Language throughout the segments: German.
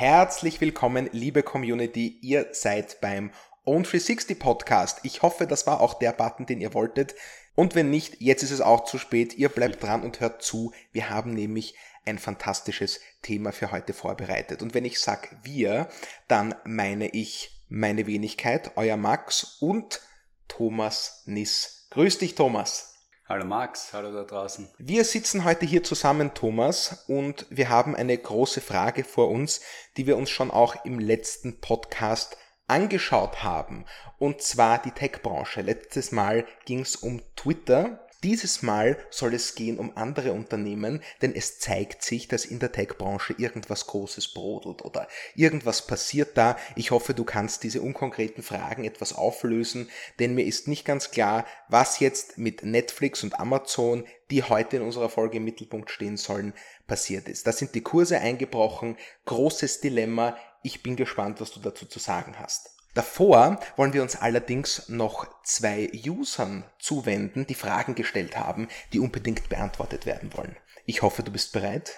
Herzlich willkommen, liebe Community. Ihr seid beim Own 360 Podcast. Ich hoffe, das war auch der Button, den ihr wolltet. Und wenn nicht, jetzt ist es auch zu spät. Ihr bleibt dran und hört zu. Wir haben nämlich ein fantastisches Thema für heute vorbereitet. Und wenn ich sag wir, dann meine ich meine Wenigkeit, euer Max und Thomas Niss. Grüß dich, Thomas. Hallo Max, hallo da draußen. Wir sitzen heute hier zusammen, Thomas, und wir haben eine große Frage vor uns, die wir uns schon auch im letzten Podcast angeschaut haben. Und zwar die Tech-Branche. Letztes Mal ging es um Twitter dieses Mal soll es gehen um andere Unternehmen, denn es zeigt sich, dass in der Tech-Branche irgendwas Großes brodelt oder irgendwas passiert da. Ich hoffe, du kannst diese unkonkreten Fragen etwas auflösen, denn mir ist nicht ganz klar, was jetzt mit Netflix und Amazon, die heute in unserer Folge im Mittelpunkt stehen sollen, passiert ist. Da sind die Kurse eingebrochen, großes Dilemma. Ich bin gespannt, was du dazu zu sagen hast. Davor wollen wir uns allerdings noch zwei Usern zuwenden, die Fragen gestellt haben, die unbedingt beantwortet werden wollen. Ich hoffe, du bist bereit.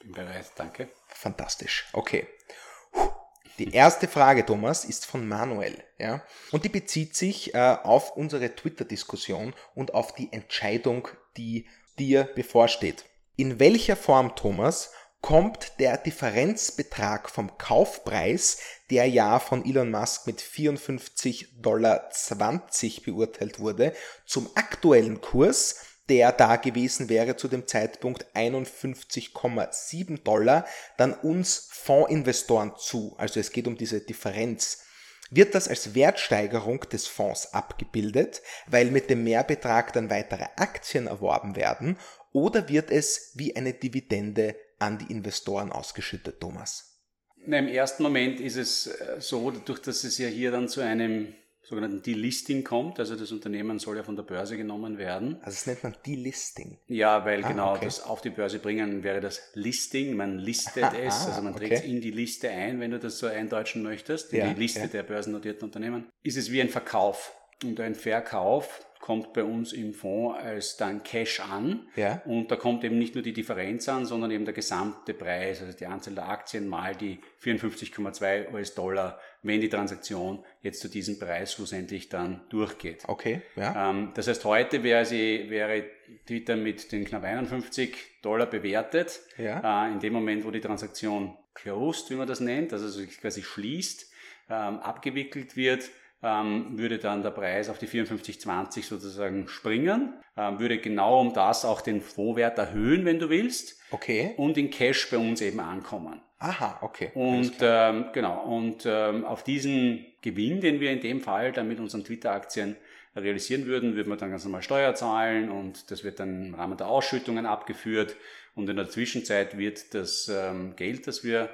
Bin bereit, danke. Fantastisch. Okay. Die erste Frage, Thomas, ist von Manuel, ja, und die bezieht sich äh, auf unsere Twitter-Diskussion und auf die Entscheidung, die dir bevorsteht. In welcher Form, Thomas, kommt der Differenzbetrag vom Kaufpreis, der ja von Elon Musk mit 54,20 Dollar beurteilt wurde, zum aktuellen Kurs, der da gewesen wäre zu dem Zeitpunkt 51,7 Dollar, dann uns Fondsinvestoren zu. Also es geht um diese Differenz. Wird das als Wertsteigerung des Fonds abgebildet, weil mit dem Mehrbetrag dann weitere Aktien erworben werden, oder wird es wie eine Dividende an die Investoren ausgeschüttet, Thomas? Na, Im ersten Moment ist es äh, so, dadurch, dass es ja hier dann zu einem sogenannten Delisting kommt, also das Unternehmen soll ja von der Börse genommen werden. Also das nennt man Delisting. Ja, weil ah, genau okay. das auf die Börse bringen wäre das Listing, man listet ah, es, also man trägt es in die Liste ein, wenn du das so eindeutschen möchtest, in ja, die Liste ja. der börsennotierten Unternehmen. Ist es wie ein Verkauf und ein Verkauf kommt bei uns im Fonds als dann Cash an. Ja. Und da kommt eben nicht nur die Differenz an, sondern eben der gesamte Preis, also die Anzahl der Aktien mal die 54,2 US-Dollar, wenn die Transaktion jetzt zu diesem Preis schlussendlich dann durchgeht. Okay, ja. Ähm, das heißt, heute wäre, sie, wäre Twitter mit den knapp 51 Dollar bewertet. Ja. Äh, in dem Moment, wo die Transaktion closed, wie man das nennt, also quasi schließt, ähm, abgewickelt wird, ähm, würde dann der Preis auf die 54,20 sozusagen springen, ähm, würde genau um das auch den Fondswert erhöhen, wenn du willst. Okay. Und in Cash bei uns eben ankommen. Aha, okay. Und ähm, genau, und ähm, auf diesen Gewinn, den wir in dem Fall dann mit unseren Twitter-Aktien realisieren würden, würden wir dann ganz normal Steuer zahlen und das wird dann im Rahmen der Ausschüttungen abgeführt. Und in der Zwischenzeit wird das ähm, Geld, das wir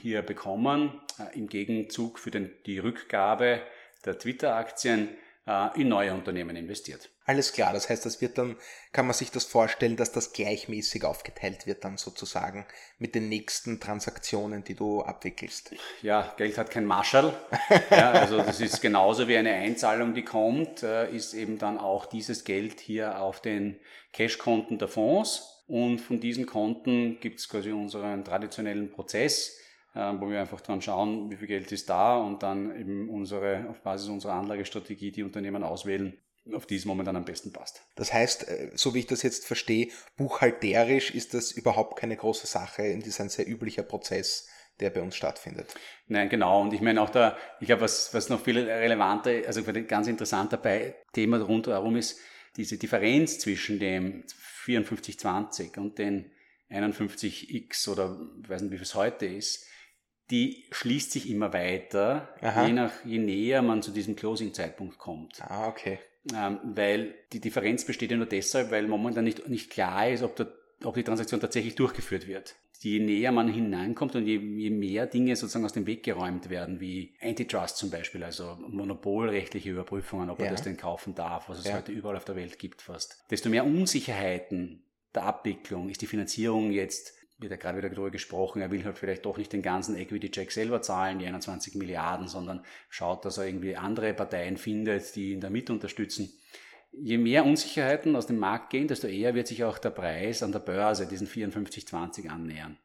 hier bekommen, äh, im Gegenzug für den, die Rückgabe der Twitter-Aktien äh, in neue Unternehmen investiert. Alles klar, das heißt, das wird dann, kann man sich das vorstellen, dass das gleichmäßig aufgeteilt wird dann sozusagen mit den nächsten Transaktionen, die du abwickelst. Ja, Geld hat kein Marschall. ja, also das ist genauso wie eine Einzahlung, die kommt, äh, ist eben dann auch dieses Geld hier auf den Cashkonten der Fonds und von diesen Konten gibt es quasi unseren traditionellen Prozess, äh, wo wir einfach dran schauen, wie viel Geld ist da und dann eben unsere, auf Basis unserer Anlagestrategie die Unternehmen auswählen, auf die es momentan am besten passt. Das heißt, äh, so wie ich das jetzt verstehe, buchhalterisch ist das überhaupt keine große Sache. Das ist ein sehr üblicher Prozess, der bei uns stattfindet. Nein, genau. Und ich meine auch da, ich glaube, was, was noch viel relevanter, also ganz interessant dabei, Thema rundherum ist, diese Differenz zwischen dem 5420 und den 51x oder ich weiß nicht, wie es heute ist, die schließt sich immer weiter, je, nach, je näher man zu diesem Closing-Zeitpunkt kommt. Ah, okay. Ähm, weil die Differenz besteht ja nur deshalb, weil momentan nicht, nicht klar ist, ob, der, ob die Transaktion tatsächlich durchgeführt wird je näher man hineinkommt und je, je, mehr Dinge sozusagen aus dem Weg geräumt werden, wie Antitrust zum Beispiel, also monopolrechtliche Überprüfungen, ob ja. er das denn kaufen darf, was es ja. heute überall auf der Welt gibt fast, desto mehr Unsicherheiten der Abwicklung ist die Finanzierung jetzt wird ja gerade wieder darüber gesprochen, er will halt vielleicht doch nicht den ganzen Equity-Check selber zahlen, die 21 Milliarden, sondern schaut, dass er irgendwie andere Parteien findet, die ihn damit unterstützen je mehr Unsicherheiten aus dem Markt gehen, desto eher wird sich auch der Preis an der Börse diesen 54,20 annähern.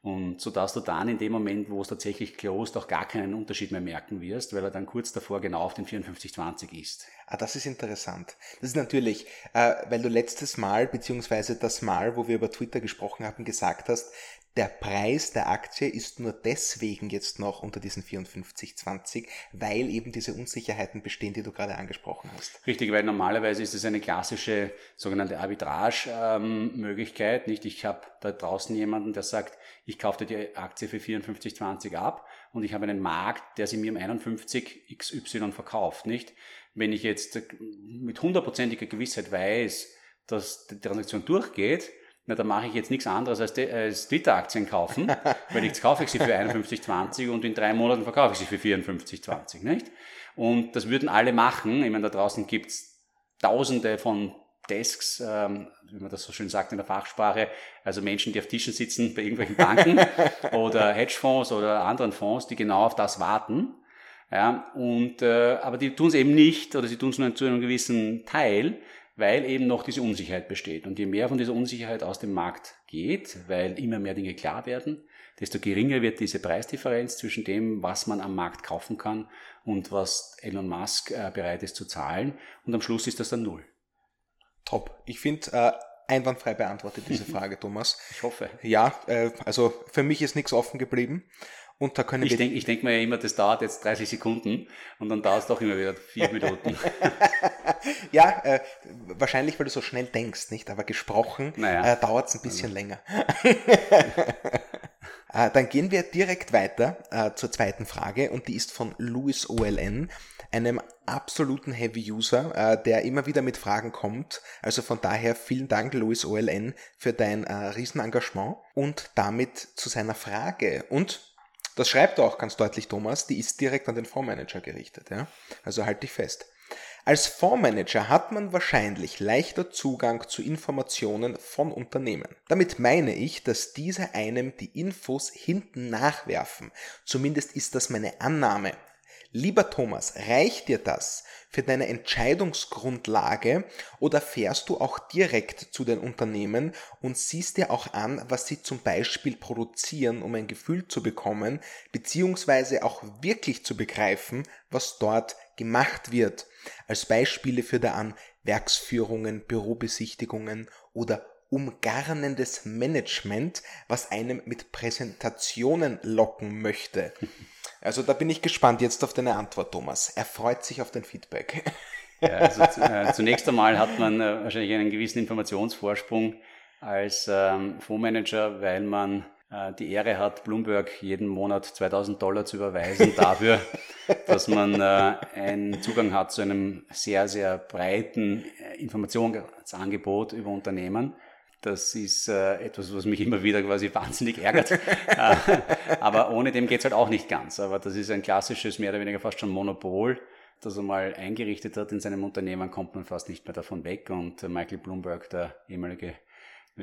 Und so dass du dann in dem Moment, wo es tatsächlich closed, auch gar keinen Unterschied mehr merken wirst, weil er dann kurz davor genau auf den 5420 ist. Ah, das ist interessant. Das ist natürlich, äh, weil du letztes Mal, beziehungsweise das Mal, wo wir über Twitter gesprochen haben, gesagt hast, der Preis der Aktie ist nur deswegen jetzt noch unter diesen 54,20, weil eben diese Unsicherheiten bestehen, die du gerade angesprochen hast. Richtig, weil normalerweise ist es eine klassische sogenannte Arbitrage-Möglichkeit. nicht, ich habe da draußen jemanden, der sagt, ich kaufe die Aktie für 54,20 ab und ich habe einen Markt, der sie mir um 51 XY verkauft. Nicht, wenn ich jetzt mit hundertprozentiger Gewissheit weiß, dass die Transaktion durchgeht, na, da mache ich jetzt nichts anderes als, als Twitter-Aktien kaufen, weil jetzt kaufe ich sie für 51,20 und in drei Monaten verkaufe ich sie für 54,20, nicht? Und das würden alle machen. Ich meine, da draußen gibt's tausende von Desks, ähm, wie man das so schön sagt in der Fachsprache, also Menschen, die auf Tischen sitzen bei irgendwelchen Banken oder Hedgefonds oder anderen Fonds, die genau auf das warten. Ja, und, äh, aber die tun es eben nicht oder sie tun es nur zu einem gewissen Teil, weil eben noch diese Unsicherheit besteht. Und je mehr von dieser Unsicherheit aus dem Markt geht, weil immer mehr Dinge klar werden, desto geringer wird diese Preisdifferenz zwischen dem, was man am Markt kaufen kann und was Elon Musk äh, bereit ist zu zahlen. Und am Schluss ist das dann null. Top. Ich finde, äh, einwandfrei beantwortet diese Frage, Thomas. Ich hoffe. Ja, äh, also für mich ist nichts offen geblieben. Und da können ich denke ich denk mir ja immer, das dauert jetzt 30 Sekunden und dann dauert es doch immer wieder vier Minuten. ja, äh, wahrscheinlich, weil du so schnell denkst, nicht? Aber gesprochen naja. äh, dauert es ein bisschen also. länger. äh, dann gehen wir direkt weiter äh, zur zweiten Frage und die ist von Louis OLN, einem absoluten Heavy-User, äh, der immer wieder mit Fragen kommt. Also von daher vielen Dank, Louis OLN, für dein äh, Riesenengagement und damit zu seiner Frage. Und das schreibt er auch ganz deutlich Thomas, die ist direkt an den Fondsmanager gerichtet. Ja? Also halt dich fest. Als Fondsmanager hat man wahrscheinlich leichter Zugang zu Informationen von Unternehmen. Damit meine ich, dass diese einem die Infos hinten nachwerfen. Zumindest ist das meine Annahme. Lieber Thomas, reicht dir das für deine Entscheidungsgrundlage oder fährst du auch direkt zu den Unternehmen und siehst dir auch an, was sie zum Beispiel produzieren, um ein Gefühl zu bekommen, beziehungsweise auch wirklich zu begreifen, was dort gemacht wird. Als Beispiele führt er an Werksführungen, Bürobesichtigungen oder umgarnendes Management, was einem mit Präsentationen locken möchte. Also da bin ich gespannt jetzt auf deine Antwort, Thomas. Er freut sich auf dein Feedback. Ja, also äh, zunächst einmal hat man äh, wahrscheinlich einen gewissen Informationsvorsprung als ähm, Fondsmanager, weil man die Ehre hat, Bloomberg jeden Monat 2000 Dollar zu überweisen dafür, dass man äh, einen Zugang hat zu einem sehr, sehr breiten äh, Informationsangebot über Unternehmen. Das ist äh, etwas, was mich immer wieder quasi wahnsinnig ärgert. Äh, aber ohne dem geht's halt auch nicht ganz. Aber das ist ein klassisches, mehr oder weniger fast schon Monopol, das er mal eingerichtet hat in seinem Unternehmen, kommt man fast nicht mehr davon weg. Und äh, Michael Bloomberg, der ehemalige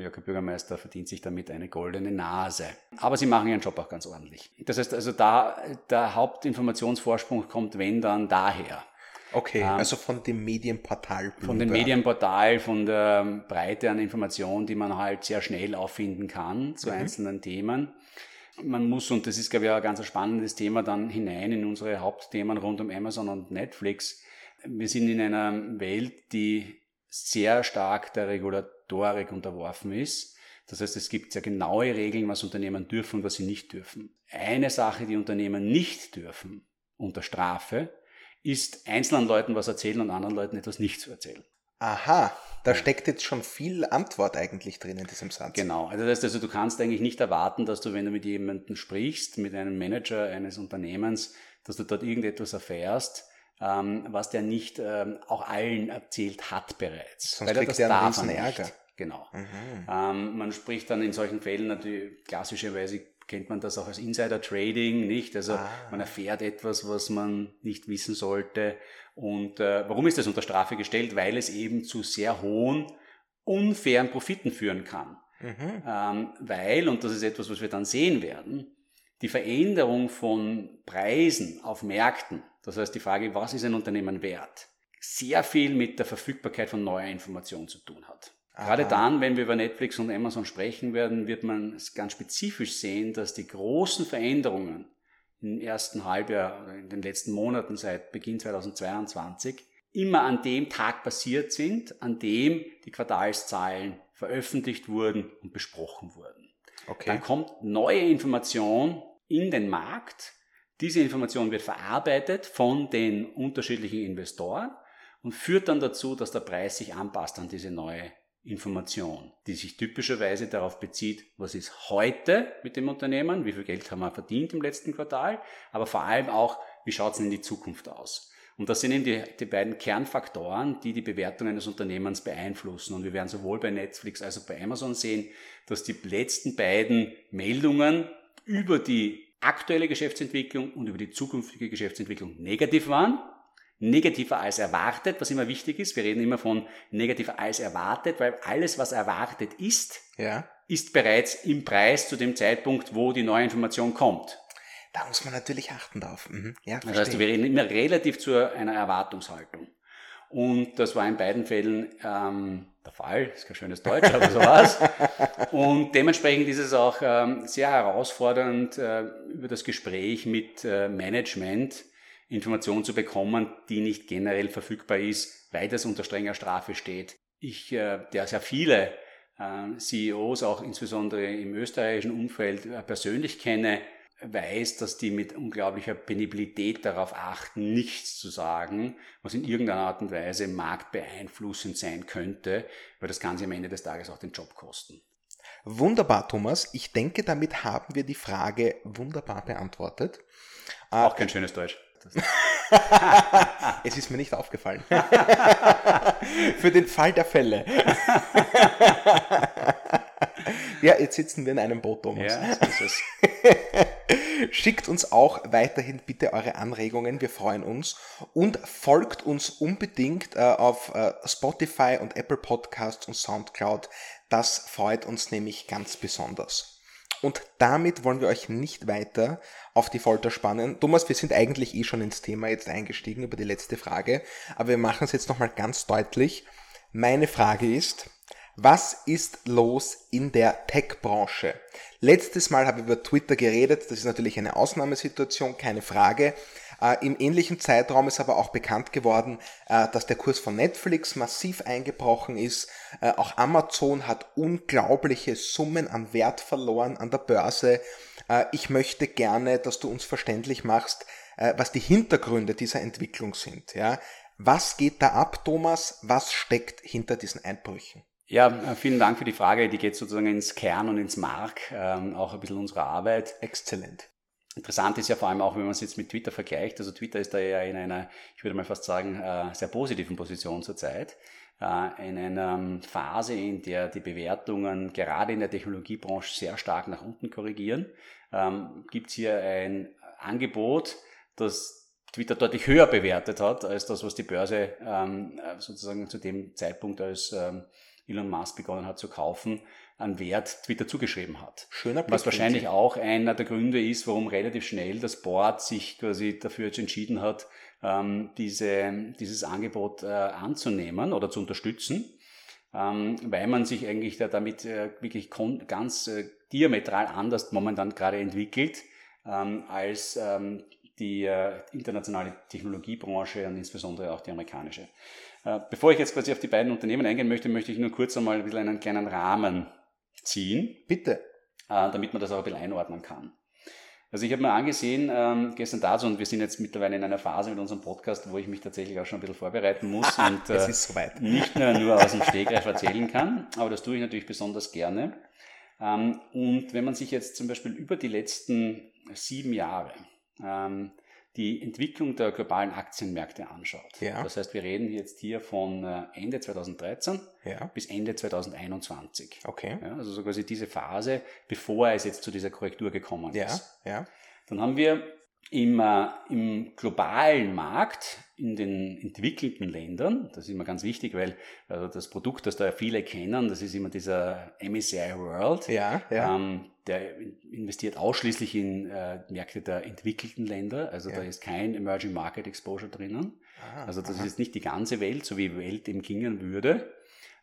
Yorker Bürgermeister, verdient sich damit eine goldene Nase. Aber sie machen ihren Job auch ganz ordentlich. Das heißt also, da der Hauptinformationsvorsprung kommt, wenn dann daher. Okay, ähm, also von dem Medienportal. Von dem Medienportal, von der Breite an Informationen, die man halt sehr schnell auffinden kann zu mhm. einzelnen Themen. Man muss, und das ist, glaube ich, ein ganz spannendes Thema, dann hinein in unsere Hauptthemen rund um Amazon und Netflix. Wir sind in einer Welt, die sehr stark der Regulatorik unterworfen ist. Das heißt, es gibt sehr genaue Regeln, was Unternehmen dürfen und was sie nicht dürfen. Eine Sache, die Unternehmen nicht dürfen, unter Strafe, ist einzelnen Leuten was erzählen und anderen Leuten etwas nicht zu erzählen. Aha, da steckt jetzt schon viel Antwort eigentlich drin in diesem Satz. Genau, also das heißt also, du kannst eigentlich nicht erwarten, dass du, wenn du mit jemandem sprichst, mit einem Manager eines Unternehmens, dass du dort irgendetwas erfährst, ähm, was der nicht ähm, auch allen erzählt hat bereits. Sonst Weil kriegt er einen riesen Ärger. Genau. Mhm. Ähm, man spricht dann in solchen Fällen natürlich klassischerweise kennt man das auch als Insider Trading, nicht? Also ah. man erfährt etwas, was man nicht wissen sollte. Und äh, warum ist das unter Strafe gestellt? Weil es eben zu sehr hohen, unfairen Profiten führen kann. Mhm. Ähm, weil, und das ist etwas, was wir dann sehen werden, die Veränderung von Preisen auf Märkten, das heißt die Frage, was ist ein Unternehmen wert, sehr viel mit der Verfügbarkeit von neuer Information zu tun hat. Gerade dann, wenn wir über Netflix und Amazon sprechen werden, wird man ganz spezifisch sehen, dass die großen Veränderungen im ersten Halbjahr oder in den letzten Monaten seit Beginn 2022 immer an dem Tag passiert sind, an dem die Quartalszahlen veröffentlicht wurden und besprochen wurden. Okay. Dann kommt neue Information in den Markt. Diese Information wird verarbeitet von den unterschiedlichen Investoren und führt dann dazu, dass der Preis sich anpasst an diese neue Information, die sich typischerweise darauf bezieht, was ist heute mit dem Unternehmen, wie viel Geld haben wir verdient im letzten Quartal, aber vor allem auch, wie schaut es in die Zukunft aus. Und das sind eben die, die beiden Kernfaktoren, die die Bewertung eines Unternehmens beeinflussen. Und wir werden sowohl bei Netflix als auch bei Amazon sehen, dass die letzten beiden Meldungen über die aktuelle Geschäftsentwicklung und über die zukünftige Geschäftsentwicklung negativ waren negativer als erwartet, was immer wichtig ist. Wir reden immer von negativer als erwartet, weil alles, was erwartet ist, ja. ist bereits im Preis zu dem Zeitpunkt, wo die neue Information kommt. Da muss man natürlich achten drauf. Mhm. Ja, das heißt, wir reden immer relativ zu einer Erwartungshaltung. Und das war in beiden Fällen ähm, der Fall. Ist kein schönes Deutsch, aber so war's. Und dementsprechend ist es auch ähm, sehr herausfordernd, äh, über das Gespräch mit äh, Management Information zu bekommen, die nicht generell verfügbar ist, weil das unter strenger Strafe steht. Ich, äh, der sehr viele äh, CEOs, auch insbesondere im österreichischen Umfeld, äh, persönlich kenne, weiß, dass die mit unglaublicher Penibilität darauf achten, nichts zu sagen, was in irgendeiner Art und Weise marktbeeinflussend sein könnte, weil das kann sie am Ende des Tages auch den Job kosten. Wunderbar, Thomas. Ich denke, damit haben wir die Frage wunderbar beantwortet. Auch kein schönes Deutsch es ist mir nicht aufgefallen. Für den Fall der Fälle. ja, jetzt sitzen wir in einem Boot, Thomas. Ja, so ist es. Schickt uns auch weiterhin bitte eure Anregungen, wir freuen uns. Und folgt uns unbedingt äh, auf äh, Spotify und Apple Podcasts und Soundcloud. Das freut uns nämlich ganz besonders. Und damit wollen wir euch nicht weiter auf die Folter spannen. Thomas, wir sind eigentlich eh schon ins Thema jetzt eingestiegen über die letzte Frage, aber wir machen es jetzt nochmal ganz deutlich. Meine Frage ist, was ist los in der Tech-Branche? Letztes Mal habe ich über Twitter geredet, das ist natürlich eine Ausnahmesituation, keine Frage. Äh, Im ähnlichen Zeitraum ist aber auch bekannt geworden, äh, dass der Kurs von Netflix massiv eingebrochen ist. Äh, auch Amazon hat unglaubliche Summen an Wert verloren an der Börse. Äh, ich möchte gerne, dass du uns verständlich machst, äh, was die Hintergründe dieser Entwicklung sind. Ja? Was geht da ab, Thomas? Was steckt hinter diesen Einbrüchen? Ja, äh, vielen Dank für die Frage. Die geht sozusagen ins Kern und ins Mark, ähm, auch ein bisschen unserer Arbeit. Exzellent. Interessant ist ja vor allem auch, wenn man es jetzt mit Twitter vergleicht. Also Twitter ist da ja in einer, ich würde mal fast sagen, äh, sehr positiven Position zurzeit. Äh, in einer Phase, in der die Bewertungen gerade in der Technologiebranche sehr stark nach unten korrigieren, ähm, gibt es hier ein Angebot, das Twitter deutlich höher bewertet hat als das, was die Börse ähm, äh, sozusagen zu dem Zeitpunkt, als ähm, Elon Musk begonnen hat zu kaufen, an Wert Twitter zugeschrieben hat. Schöner Blick Was wahrscheinlich auch einer der Gründe ist, warum relativ schnell das Board sich quasi dafür jetzt entschieden hat, ähm, diese, dieses Angebot äh, anzunehmen oder zu unterstützen, ähm, weil man sich eigentlich da damit äh, wirklich ganz äh, diametral anders momentan gerade entwickelt, ähm, als ähm, die äh, internationale Technologiebranche und insbesondere auch die amerikanische. Äh, bevor ich jetzt quasi auf die beiden Unternehmen eingehen möchte, möchte ich nur kurz einmal ein bisschen einen kleinen Rahmen ziehen. Bitte. Äh, damit man das auch ein bisschen einordnen kann. Also ich habe mir angesehen, ähm, gestern dazu, und wir sind jetzt mittlerweile in einer Phase mit unserem Podcast, wo ich mich tatsächlich auch schon ein bisschen vorbereiten muss und äh, nicht nur, nur aus dem Stegreif erzählen kann, aber das tue ich natürlich besonders gerne. Ähm, und wenn man sich jetzt zum Beispiel über die letzten sieben Jahre ähm, die Entwicklung der globalen Aktienmärkte anschaut. Ja. Das heißt, wir reden jetzt hier von äh, Ende 2013 ja. bis Ende 2021. Okay. Ja, also so quasi diese Phase, bevor es jetzt zu dieser Korrektur gekommen ist. Ja. Ja. Dann haben wir im, äh, im globalen Markt, in den entwickelten Ländern, das ist immer ganz wichtig, weil also das Produkt, das da viele kennen, das ist immer dieser MSCI World. Ja, ja. Ähm, der investiert ausschließlich in äh, Märkte der entwickelten Länder, also ja. da ist kein Emerging Market Exposure drinnen. Ah, also das aha. ist jetzt nicht die ganze Welt, so wie Welt eben gingen würde,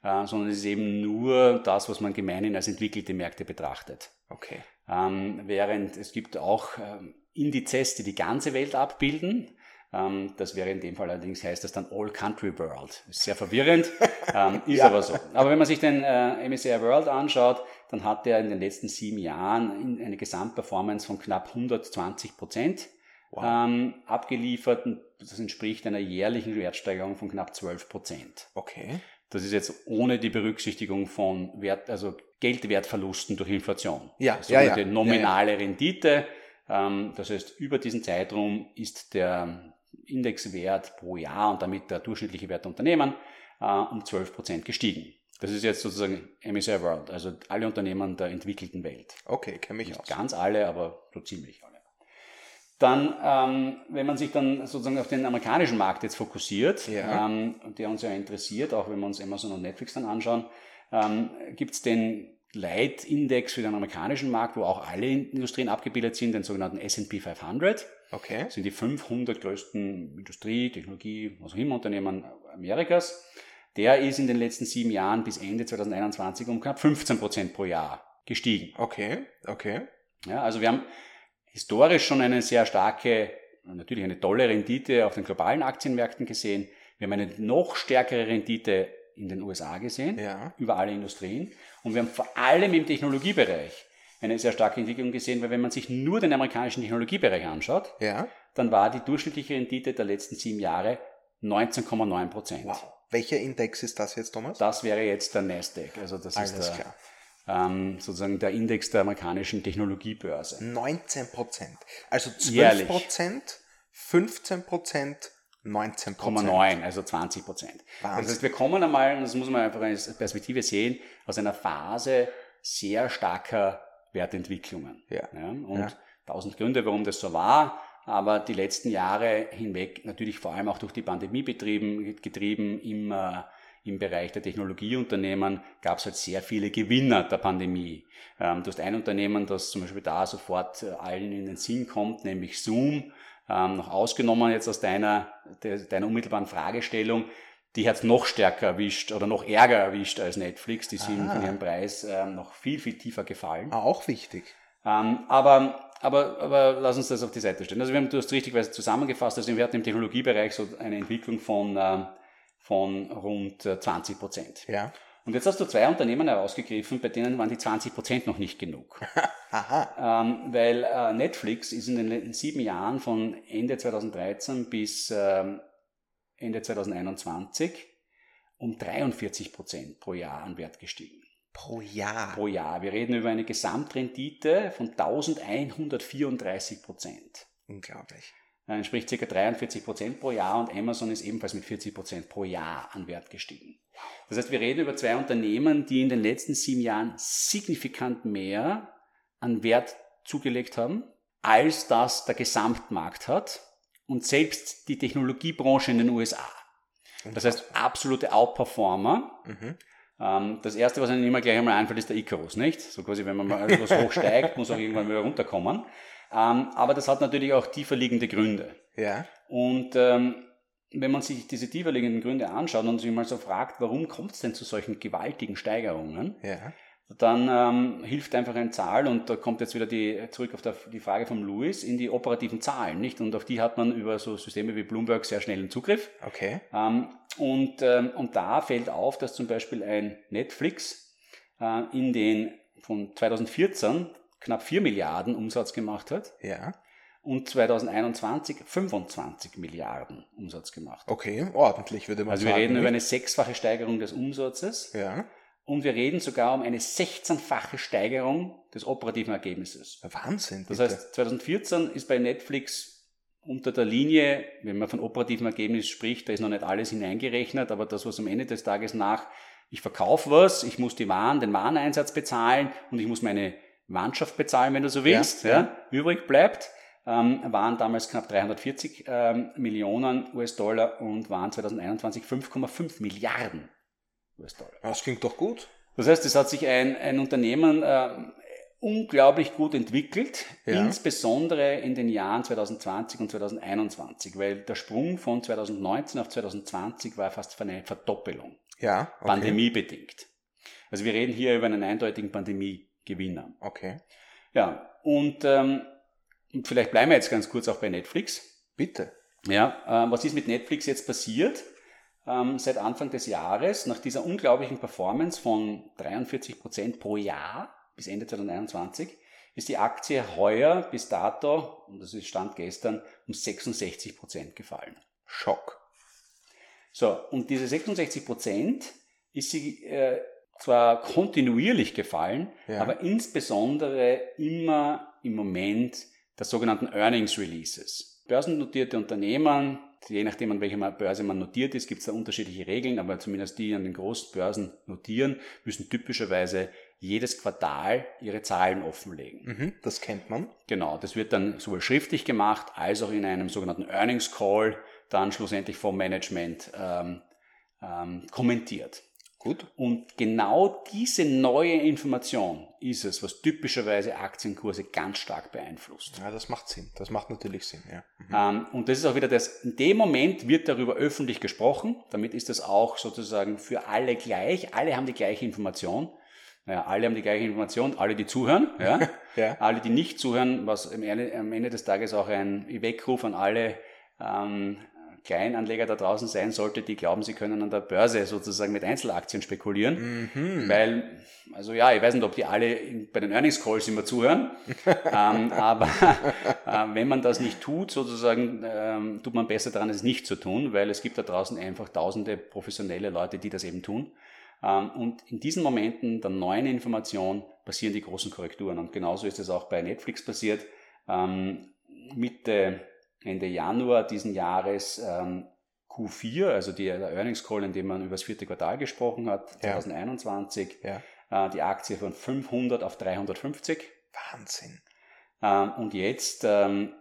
äh, sondern es ist eben nur das, was man gemeinhin als entwickelte Märkte betrachtet. Okay. Ähm, während es gibt auch ähm, Indizes, die die ganze Welt abbilden. Ähm, das wäre in dem Fall allerdings heißt das dann All Country World. Ist sehr verwirrend, ähm, ist ja. aber so. Aber wenn man sich den äh, MSCI World anschaut, dann hat er in den letzten sieben Jahren eine Gesamtperformance von knapp 120 Prozent wow. ähm, abgeliefert. Das entspricht einer jährlichen Wertsteigerung von knapp 12 Prozent. Okay. Das ist jetzt ohne die Berücksichtigung von Wert, also Geldwertverlusten durch Inflation. Ja, also ja, ja. Die nominale ja, ja. Rendite. Das heißt, über diesen Zeitraum ist der Indexwert pro Jahr und damit der durchschnittliche Wert der Unternehmen äh, um 12 Prozent gestiegen. Das ist jetzt sozusagen MSCI World, also alle Unternehmen der entwickelten Welt. Okay, kenne mich Nicht aus. ganz alle, aber so ziemlich alle. Dann, ähm, wenn man sich dann sozusagen auf den amerikanischen Markt jetzt fokussiert, ja. ähm, der uns ja interessiert, auch wenn wir uns Amazon und Netflix dann anschauen, ähm, gibt es den Leitindex für den amerikanischen Markt, wo auch alle Industrien abgebildet sind, den sogenannten S&P 500. Okay. Das sind die 500 größten Industrie-, Technologie-, was auch immer Unternehmen Amerikas. Der ist in den letzten sieben Jahren bis Ende 2021 um knapp 15 Prozent pro Jahr gestiegen. Okay, okay. Ja, also wir haben historisch schon eine sehr starke, natürlich eine tolle Rendite auf den globalen Aktienmärkten gesehen. Wir haben eine noch stärkere Rendite in den USA gesehen, ja. über alle Industrien. Und wir haben vor allem im Technologiebereich eine sehr starke Entwicklung gesehen, weil wenn man sich nur den amerikanischen Technologiebereich anschaut, ja. dann war die durchschnittliche Rendite der letzten sieben Jahre 19,9 Prozent. Wow. Welcher Index ist das jetzt, Thomas? Das wäre jetzt der Nasdaq. Also das Alles ist der. Ähm, sozusagen der Index der amerikanischen Technologiebörse. 19 Prozent. Also 12 Jährlich. Prozent, 15 Prozent, 19 Prozent. 0,9, also 20 Prozent. Wahnsinn. Das heißt, wir kommen einmal, das muss man einfach als Perspektive sehen, aus einer Phase sehr starker Wertentwicklungen. Ja. und Ja. tausend Gründe, warum das so war, aber die letzten Jahre hinweg natürlich vor allem auch durch die Pandemie betrieben, getrieben im, äh, im Bereich der Technologieunternehmen gab es halt sehr viele Gewinner der Pandemie. Ähm, du hast ein Unternehmen, das zum Beispiel da sofort äh, allen in den Sinn kommt, nämlich Zoom, ähm, noch ausgenommen jetzt aus deiner, de, deiner unmittelbaren Fragestellung, die hat noch stärker erwischt oder noch ärger erwischt als Netflix. Die sind Ah. von ihrem Preis ähm, noch viel, viel tiefer gefallen. Ah, auch wichtig. Ähm, aber, aber, aber lass uns das auf die Seite stellen. Also wir haben, du hast richtigweise zusammengefasst, also wir hatten im Technologiebereich so eine Entwicklung von, ähm, von rund äh, 20 Prozent. Ja. Und jetzt hast du zwei Unternehmen herausgegriffen, bei denen waren die 20 Prozent noch nicht genug. Ähm, weil äh, Netflix ist in den sieben Jahren von Ende 2013 bis ähm, Ende 2021 um 43 Prozent pro Jahr an Wert gestiegen. Pro Jahr. Pro Jahr. Wir reden über eine Gesamtrendite von 1134 Prozent. Unglaublich. Entspricht ca. 43 Prozent pro Jahr und Amazon ist ebenfalls mit 40 Prozent pro Jahr an Wert gestiegen. Das heißt, wir reden über zwei Unternehmen, die in den letzten sieben Jahren signifikant mehr an Wert zugelegt haben, als das der Gesamtmarkt hat und selbst die Technologiebranche in den USA. Das heißt, absolute Outperformer. Mhm. Ähm, Das erste, was einem immer gleich einmal einfällt, ist der Icarus, nicht? So quasi, wenn man mal etwas hoch steigt, muss auch irgendwann wieder runterkommen. Ähm, Aber das hat natürlich auch tiefer liegende Gründe. Ja. Und ähm, wenn man sich diese tiefer liegenden Gründe anschaut und sich mal so fragt, warum kommt es denn zu solchen gewaltigen Steigerungen, Ja. dann ähm, hilft einfach eine Zahl und da kommt jetzt wieder die, zurück auf der, die Frage von Louis in die operativen Zahlen, nicht? Und auf die hat man über so Systeme wie Bloomberg sehr schnellen Zugriff. Okay. Ähm, und, ähm, und da fällt auf, dass zum Beispiel ein Netflix äh, in den von 2014 knapp 4 Milliarden Umsatz gemacht hat Ja. und 2021 25 Milliarden Umsatz gemacht. Okay. Ordentlich, würde man Also wir sagen. reden über nicht? eine sechsfache Steigerung des Umsatzes Ja. und wir reden sogar um eine 16-fache Steigerung des operativen Ergebnisses. Wahnsinn. Das bitte. heißt, 2014 ist bei Netflix unter der Linie, wenn man von operativen Ergebnis spricht, da ist noch nicht alles hineingerechnet, aber das, was am Ende des Tages nach, ich verkaufe was, ich muss die Waren, den Wareneinsatz bezahlen und ich muss meine Mannschaft bezahlen, wenn du so willst, Ja, ja, übrig bleibt, ähm, waren damals knapp 340 ähm, Millionen US-Dollar und waren 2021 5,5 Milliarden US-Dollar. das klingt doch gut. Das heißt, es hat sich ein, ein Unternehmen ähm, unglaublich gut entwickelt, Ja. insbesondere in den Jahren 2020 und 2021, weil der Sprung von 2019 auf 2020 war fast eine Verdoppelung, Ja, okay. pandemiebedingt. Also wir reden hier über einen eindeutigen Pandemiegewinner. Okay. Ja, und ähm, und vielleicht bleiben wir jetzt ganz kurz auch bei Netflix. Bitte. Ja, ähm, was ist mit Netflix jetzt passiert? Ähm, seit Anfang des Jahres, nach dieser unglaublichen Performance von 43 Prozent pro Jahr bis Ende 2021, ist die Aktie heuer bis dato, und das ist Stand gestern, um 66 Prozent gefallen. Schock. So, und diese 66 Prozent ist sie äh, zwar kontinuierlich gefallen, Ja. aber insbesondere immer im Moment der sogenannten Earnings Releases. Börsennotierte Unternehmen, je nachdem an welcher Börse man notiert ist, gibt es da unterschiedliche Regeln, aber zumindest die an den großen Börsen notieren, müssen typischerweise jedes Quartal ihre Zahlen offenlegen. Mhm, das kennt man. Genau, das wird dann sowohl schriftlich gemacht als auch in einem sogenannten Earnings Call dann schlussendlich vom Management ähm, ähm, kommentiert. Gut. Und genau diese neue Information ist es, was typischerweise Aktienkurse ganz stark beeinflusst. Ja, das macht Sinn. Das macht natürlich Sinn, ja. Mhm. Ähm, und das ist auch wieder das, in dem Moment wird darüber öffentlich gesprochen. Damit ist das auch sozusagen für alle gleich. Alle haben die gleiche Information. Naja, alle haben die gleiche Information, alle, die zuhören. Ja? Ja. Alle, die nicht zuhören, was am Ende, des Tages auch ein Weckruf an alle ähm, Kleinanleger da draußen sein sollte, die glauben, sie können an der Börse sozusagen mit Einzelaktien spekulieren. Mhm. Weil, also ja, ich weiß nicht, ob die alle bei den Earnings Calls immer zuhören, ähm, aber äh, wenn man das nicht tut, sozusagen, ähm, tut man besser daran, es nicht zu tun, weil es gibt da draußen einfach tausende professionelle Leute, die das eben tun. Ähm, und in diesen Momenten der neuen Information passieren die großen Korrekturen. Und genauso ist es auch bei Netflix passiert. Ähm, Mitte, Ende Januar diesen Jahres ähm, Q4, also die, der Earnings Call, in dem man über das vierte Quartal gesprochen hat, Ja. 2021, Ja. äh, die Aktie von 500 auf 350 Wahnsinn. ähm, und jetzt ähm,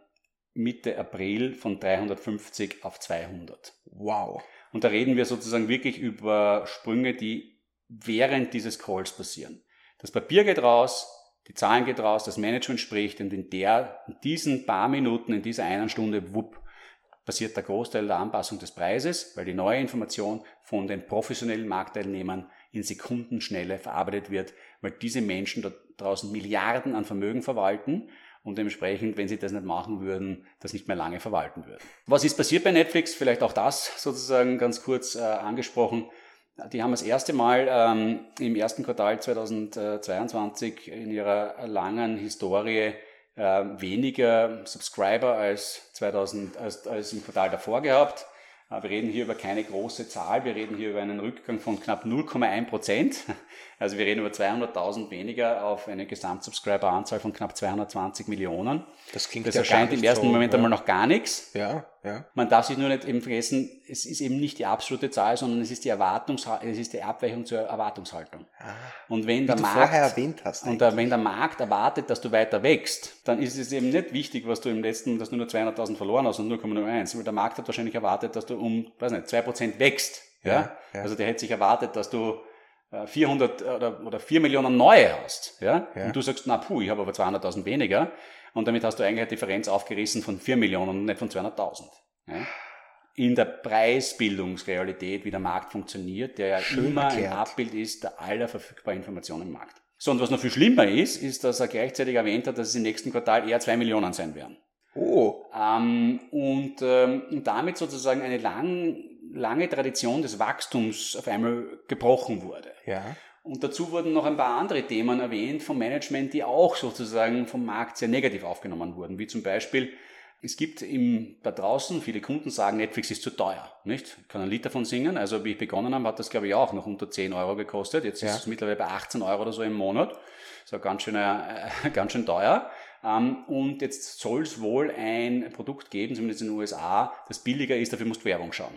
Mitte April von 350 auf 200. Wow. Und da reden wir sozusagen wirklich über Sprünge, die während dieses Calls passieren. Das Papier geht raus, die Zahlen geht raus, das Management spricht und in der, in diesen paar Minuten, in dieser einen Stunde, wupp, passiert der Großteil der Anpassung des Preises, weil die neue Information von den professionellen Marktteilnehmern in Sekundenschnelle verarbeitet wird, weil diese Menschen da draußen Milliarden an Vermögen verwalten und dementsprechend, wenn sie das nicht machen würden, das nicht mehr lange verwalten würden. Was ist passiert bei Netflix? Vielleicht auch das sozusagen ganz kurz äh, angesprochen. Die haben das erste Mal ähm, im ersten Quartal 2022 in ihrer langen Historie äh, weniger Subscriber als, 2000, als, als im Quartal davor gehabt. Äh, wir reden hier über keine große Zahl, wir reden hier über einen Rückgang von knapp 0,1 Prozent. Also wir reden über 200.000 weniger auf eine Gesamtsubscriber-Anzahl von knapp 220 Millionen. Das klingt Das ja erscheint im ersten so, Moment ja. einmal noch gar nichts. Ja, ja. Man darf sich nur nicht eben vergessen, es ist eben nicht die absolute Zahl, sondern es ist die Erwartungs es ist die Abweichung zur Erwartungshaltung. Ah, Und wenn der du Markt und der, wenn der Markt erwartet, dass du weiter wächst, dann ist es eben nicht wichtig, was du im letzten, dass du nur 200.000 verloren hast und 0,01, weil der Markt hat wahrscheinlich erwartet, dass du um, weiß nicht, 2% wächst. Ja? Ja, ja. Also der hätte sich erwartet, dass du äh, 400 oder, oder 4 Millionen neue hast. Ja? Ja. Und du sagst, na puh, ich habe aber 200.000 weniger. Und damit hast du eigentlich eine Differenz aufgerissen von 4 Millionen und nicht von 200.000. Ja? In der Preisbildungsrealität, wie der Markt funktioniert, der ja Schön immer ein. Abbild ist der aller verfügbaren Informationen im Markt. So, und was noch viel schlimmer ist, ist, dass er gleichzeitig erwähnt hat, dass es im nächsten Quartal eher 2 Millionen sein werden. Oh, Ähm, und, ähm, damit sozusagen eine lang, lange Tradition des Wachstums auf einmal gebrochen wurde. ja. Und dazu wurden noch ein paar andere Themen erwähnt vom Management, die auch sozusagen vom Markt sehr negativ aufgenommen wurden, wie zum Beispiel es gibt im, da draußen, viele Kunden sagen, Netflix ist zu teuer, nicht? Ich kann ein Lied davon singen. Also, wie ich begonnen habe, hat das, glaube ich, auch noch unter 10 Euro gekostet. Jetzt Ja. ist es mittlerweile bei 18 Euro oder so im Monat. So ganz schön, äh, ganz schön teuer. Ähm, und jetzt soll es wohl ein Produkt geben, zumindest in den USA, das billiger ist, dafür musst du Werbung schauen.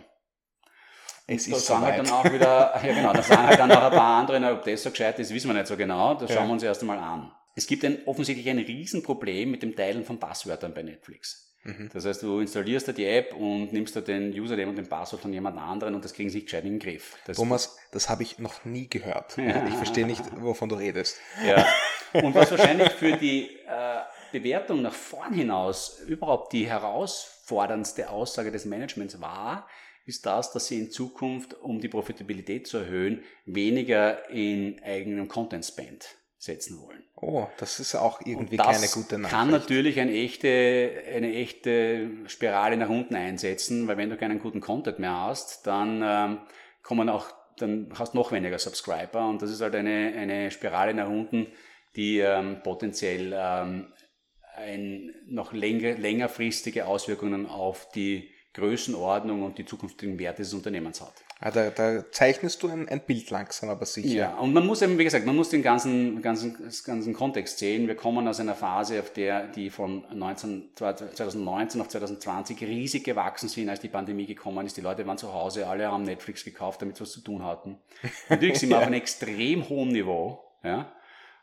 Es Da ist sagen halt dann auch wieder, ja genau, da sagen halt dann auch ein paar andere, na, ob das so gescheit ist, wissen wir nicht so genau. Das Ja. schauen wir uns erst einmal an. Es gibt ein, offensichtlich ein Riesenproblem mit dem Teilen von Passwörtern bei Netflix. Mhm. Das heißt, du installierst da die App und nimmst da den Username und den Passwort von jemand anderen und das kriegen sie nicht gescheit in den Griff. Das, Thomas, das habe ich noch nie gehört. Ja. Ich verstehe nicht, wovon du redest. Ja. Und was wahrscheinlich für die äh, Bewertung nach vorn hinaus überhaupt die herausforderndste Aussage des Managements war, ist das, dass sie in Zukunft, um die Profitabilität zu erhöhen, weniger in eigenem Content Spend setzen wollen. Oh, das ist auch irgendwie keine gute Nachricht. kann natürlich eine echte, eine echte Spirale nach unten einsetzen, weil wenn du keinen guten Content mehr hast, dann ähm, kommen auch, dann hast du noch weniger Subscriber und das ist halt eine, eine Spirale nach unten, die ähm, potenziell ähm, ein, noch länger, längerfristige Auswirkungen auf die Größenordnung und die zukünftigen Werte des Unternehmens hat. Ah, da, da, zeichnest du ein, ein, Bild langsam, aber sicher. Ja, und man muss eben, wie gesagt, man muss den ganzen, ganzen, ganzen Kontext sehen. Wir kommen aus einer Phase, auf der die von 19, 2019 auf 2020 riesig gewachsen sind, als die Pandemie gekommen ist. Die Leute waren zu Hause, alle haben Netflix gekauft, damit sie was zu tun hatten. Natürlich sind wir ja. auf einem extrem hohen Niveau. Ja.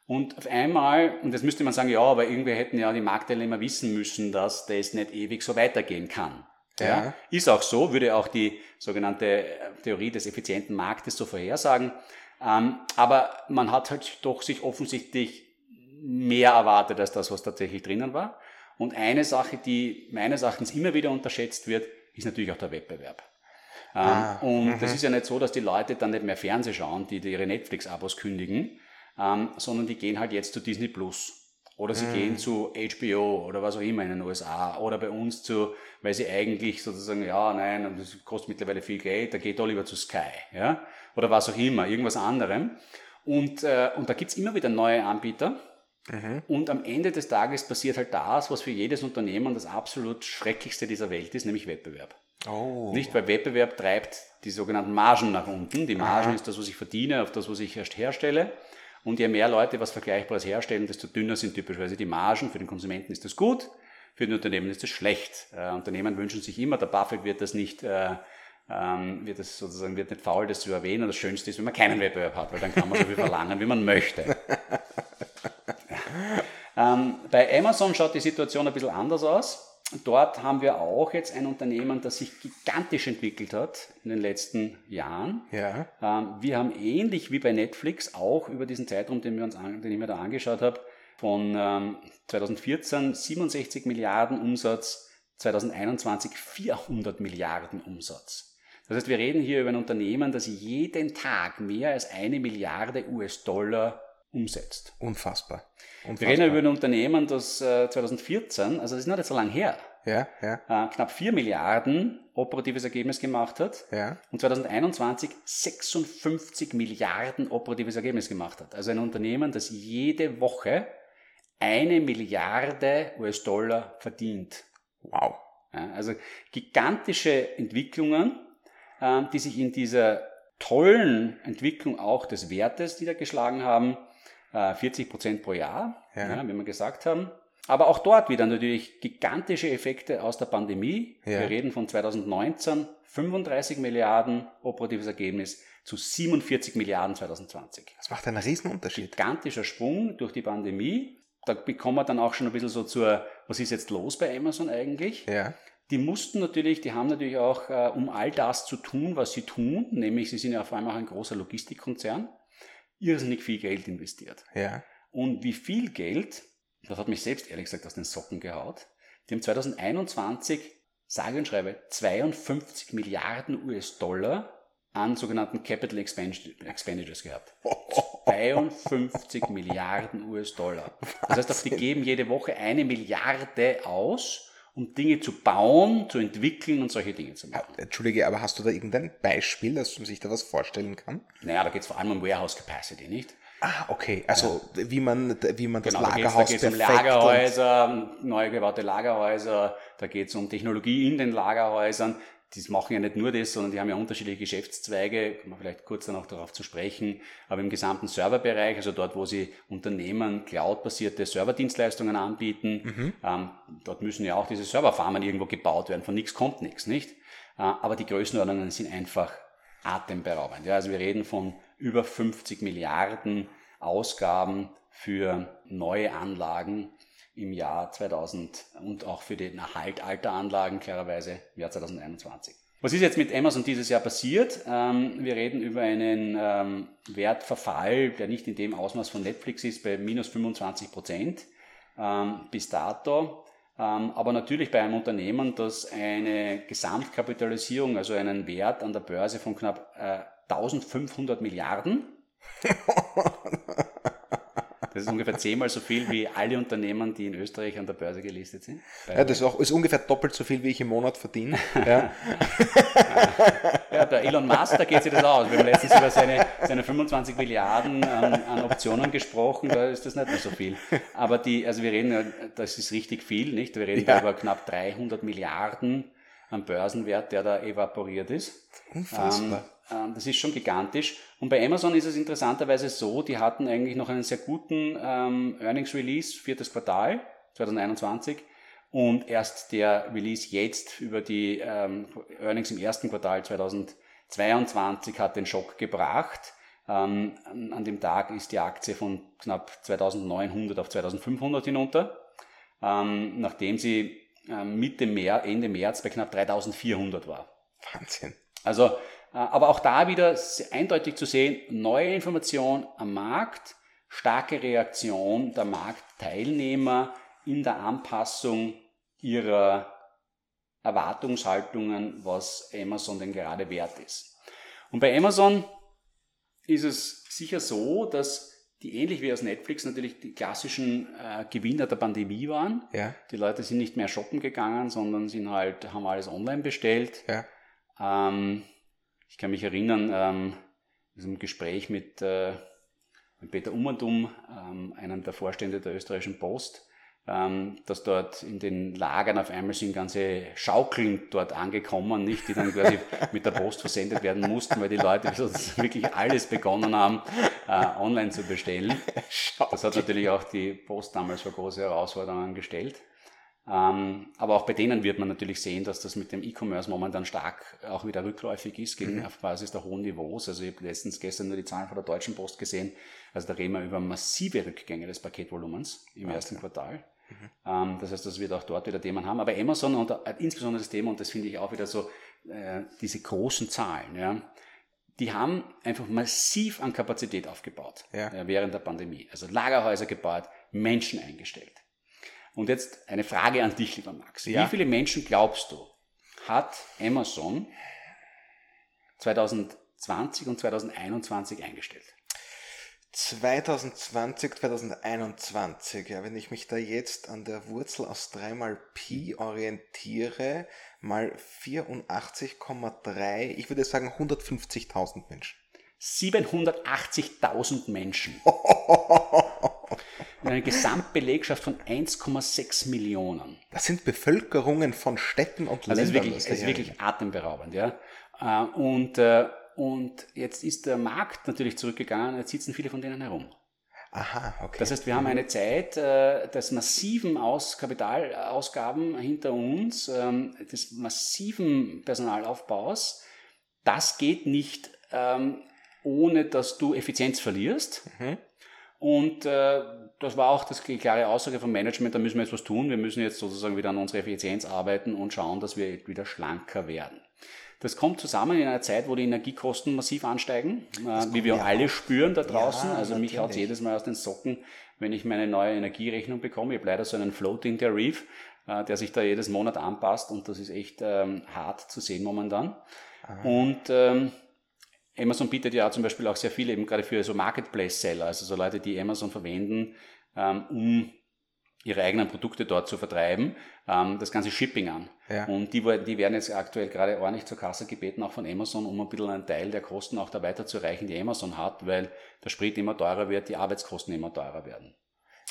Und auf einmal, und das müsste man sagen, ja, aber irgendwie hätten ja die Marktteilnehmer wissen müssen, dass das nicht ewig so weitergehen kann. Ja. ja. Ist auch so, würde auch die sogenannte äh, Theorie des effizienten Marktes so vorhersagen. Ähm, aber man hat halt doch sich offensichtlich mehr erwartet als das, was tatsächlich drinnen war. Und eine Sache, die meines Erachtens immer wieder unterschätzt wird, ist natürlich auch der Wettbewerb. Ähm, ah, und das mhm. ist ja nicht so, dass die Leute dann nicht mehr Fernseh schauen, die ihre Netflix-Abos kündigen, ähm, sondern die gehen halt jetzt zu Disney Plus. Oder sie mhm. gehen zu HBO oder was auch immer in den USA oder bei uns zu, weil sie eigentlich sozusagen, ja, nein, das kostet mittlerweile viel Geld, da geht doch lieber zu Sky, ja, oder was auch immer, irgendwas anderem. Und, äh, und da gibt's immer wieder neue Anbieter. Mhm. Und am Ende des Tages passiert halt das, was für jedes Unternehmen das absolut Schrecklichste dieser Welt ist, nämlich Wettbewerb. Oh. Nicht, weil Wettbewerb treibt die sogenannten Margen nach unten. Die Margen Aha. ist das, was ich verdiene, auf das, was ich erst herstelle. Und je mehr Leute was Vergleichbares herstellen, desto dünner sind typischerweise die Margen. Für den Konsumenten ist das gut, für den Unternehmen ist das schlecht. Äh, Unternehmen wünschen sich immer, der Buffett wird das nicht, äh, ähm, wird das sozusagen, wird nicht faul, das zu erwähnen. Und das Schönste ist, wenn man keinen Wettbewerb hat, weil dann kann man so viel verlangen, wie man möchte. ähm, bei Amazon schaut die Situation ein bisschen anders aus. Dort haben wir auch jetzt ein Unternehmen, das sich gigantisch entwickelt hat in den letzten Jahren. Ja. Ähm, wir haben ähnlich wie bei Netflix auch über diesen Zeitraum, den, wir uns an, den ich mir da angeschaut habe, von 2014 ähm, 67 Milliarden Umsatz, 2021 400 Milliarden Umsatz. Das heißt, wir reden hier über ein Unternehmen, das jeden Tag mehr als eine Milliarde US-Dollar umsetzt. Unfassbar. Unfassbar. Wir reden über ein Unternehmen, das 2014, äh, also das ist noch nicht so lange her, ja, ja. Äh, knapp 4 Milliarden operatives Ergebnis gemacht hat ja. und 2021 56 Milliarden operatives Ergebnis gemacht hat. Also ein Unternehmen, das jede Woche eine Milliarde US-Dollar verdient. Wow. Also gigantische Entwicklungen, äh, die sich in dieser tollen Entwicklung auch des Wertes niedergeschlagen haben, 40 äh, Prozent pro Jahr, ja. ja. wie wir gesagt haben. Aber auch dort wieder natürlich gigantische Effekte aus der Pandemie. Ja. Wir reden von 2019 35 Milliarden operatives Ergebnis zu 47 Milliarden 2020. Das macht einen Riesenunterschied. Gigantischer Sprung durch die Pandemie. Da bekommen wir dann auch schon ein bisschen so zur, was ist jetzt los bei Amazon eigentlich? Ja. Die mussten natürlich, die haben natürlich auch, äh, um all das zu tun, was sie tun, nämlich sie sind ja vor allem auch ein großer Logistikkonzern, irrsinnig viel Geld investiert. Ja. Und wie viel Geld, das hat mich selbst ehrlich gesagt aus den Socken gehaut, die haben 2021, sage und schreibe, 52 Milliarden US-Dollar an sogenannten Capital Expenditures gehabt. 52 Milliarden US-Dollar. Das heißt, die geben jede Woche eine Milliarde aus um Dinge zu bauen, zu entwickeln und solche Dinge zu machen. Entschuldige, aber hast du da irgendein Beispiel, dass man sich da was vorstellen kann? Naja, da geht es vor allem um Warehouse Capacity, nicht? Ah, okay. Also ja. wie man wie man das genau, Lagerhaus da geht's, da geht's um Lagerhäuser, neu gebaute Lagerhäuser, da geht es um Technologie in den Lagerhäusern, die machen ja nicht nur das, sondern die haben ja unterschiedliche Geschäftszweige, kommen wir vielleicht kurz dann auch darauf zu sprechen, aber im gesamten Serverbereich, also dort, wo sie Unternehmen cloud-basierte Serverdienstleistungen anbieten, mhm. ähm, dort müssen ja auch diese Serverfarmen irgendwo gebaut werden, von nichts kommt nichts, nicht? Äh, aber die Größenordnungen sind einfach atemberaubend. Ja, also wir reden von über 50 Milliarden Ausgaben für neue Anlagen im Jahr 2000 und auch für den Erhalt alter Anlagen klarerweise im Jahr 2021. Was ist jetzt mit Amazon dieses Jahr passiert? Ähm, wir reden über einen ähm, Wertverfall, der nicht in dem Ausmaß von Netflix ist, bei minus 25 Prozent ähm, bis dato. Aber natürlich bei einem Unternehmen, das eine Gesamtkapitalisierung, also einen Wert an der Börse von knapp äh, 1500 Milliarden Das ist ungefähr zehnmal so viel wie alle Unternehmen, die in Österreich an der Börse gelistet sind. Ja, das ist, auch, ist ungefähr doppelt so viel, wie ich im Monat verdiene. Ja, ja der Elon Musk, da geht sich das aus. Wir haben letztens über seine, seine 25 Milliarden an, an, Optionen gesprochen, da ist das nicht mehr so viel. Aber die, also wir reden, das ist richtig viel, nicht? Wir reden ja. über knapp 300 Milliarden an Börsenwert, der da evaporiert ist. Unfassbar. Ähm, ähm, das ist schon gigantisch. Und bei Amazon ist es interessanterweise so, die hatten eigentlich noch einen sehr guten ähm, Earnings Release, viertes Quartal 2021. Und erst der Release jetzt über die ähm, Earnings im ersten Quartal 2022 hat den Schock gebracht. Ähm, an dem Tag ist die Aktie von knapp 2900 auf 2500 hinunter, ähm, nachdem sie ähm, Mitte März, Ende März bei knapp 3400 war. Wahnsinn. Also aber auch da wieder eindeutig zu sehen, neue Information am Markt, starke Reaktion der Marktteilnehmer in der Anpassung ihrer Erwartungshaltungen, was Amazon denn gerade wert ist. Und bei Amazon ist es sicher so, dass die ähnlich wie aus Netflix natürlich die klassischen äh, Gewinner der Pandemie waren. Ja. Die Leute sind nicht mehr shoppen gegangen, sondern sind halt, haben alles online bestellt. Ja. Ähm, ich kann mich erinnern, ähm, in Gespräch mit, äh, mit Peter Ummandum, ähm, einem der Vorstände der österreichischen Post, ähm, dass dort in den Lagern auf einmal sind ganze Schaukeln dort angekommen, nicht, die dann quasi mit der Post versendet werden mussten, weil die Leute wirklich alles begonnen haben, äh, online zu bestellen. Das hat natürlich auch die Post damals vor große Herausforderungen gestellt. Ähm, aber auch bei denen wird man natürlich sehen, dass das mit dem E-Commerce momentan stark auch wieder rückläufig ist, gegen mhm. auf Basis der hohen Niveaus. Also ich habe letztens gestern nur die Zahlen von der Deutschen Post gesehen. Also da reden wir über massive Rückgänge des Paketvolumens im okay. ersten Quartal. Mhm. Ähm, das heißt, das wird auch dort wieder Themen haben. Aber Amazon und äh, insbesondere das Thema, und das finde ich auch wieder so, äh, diese großen Zahlen, ja, die haben einfach massiv an Kapazität aufgebaut ja. äh, während der Pandemie. Also Lagerhäuser gebaut, Menschen eingestellt. Und jetzt eine Frage an dich, lieber Max. Ja. Wie viele Menschen glaubst du, hat Amazon 2020 und 2021 eingestellt? 2020, 2021, ja, wenn ich mich da jetzt an der Wurzel aus 3 mal Pi orientiere, mal 84,3, ich würde sagen 150.000 Menschen. 780.000 Menschen. eine Gesamtbelegschaft von 1,6 Millionen. Das sind Bevölkerungen von Städten und also Ländern. Das ist wirklich, das ist wirklich atemberaubend. Ja. Äh, und, äh, und jetzt ist der Markt natürlich zurückgegangen, jetzt sitzen viele von denen herum. Aha, okay. Das heißt, wir haben eine Zeit äh, des massiven Aus Kapitalausgaben hinter uns, ähm, des massiven Personalaufbaus. Das geht nicht ähm, ohne, dass du Effizienz verlierst. Mhm. Und äh, das war auch das, die klare Aussage vom Management, da müssen wir jetzt was tun. Wir müssen jetzt sozusagen wieder an unserer Effizienz arbeiten und schauen, dass wir wieder schlanker werden. Das kommt zusammen in einer Zeit, wo die Energiekosten massiv ansteigen, äh, wie wir ja alle spüren da draußen. Ja, also mich haut jedes Mal aus den Socken, wenn ich meine neue Energierechnung bekomme. Ich habe leider so einen Floating Tarif, äh, der sich da jedes Monat anpasst und das ist echt ähm, hart zu sehen momentan. Aha. Und ähm, Amazon bietet ja zum Beispiel auch sehr viele eben gerade für so Marketplace-Seller, also so Leute, die Amazon verwenden, ähm, um ihre eigenen Produkte dort zu vertreiben, ähm, das ganze Shipping an. Ja. Und die, die werden jetzt aktuell gerade ordentlich zur Kasse gebeten, auch von Amazon, um ein bisschen einen Teil der Kosten auch da weiterzureichen, die Amazon hat, weil der Sprit immer teurer wird, die Arbeitskosten immer teurer werden.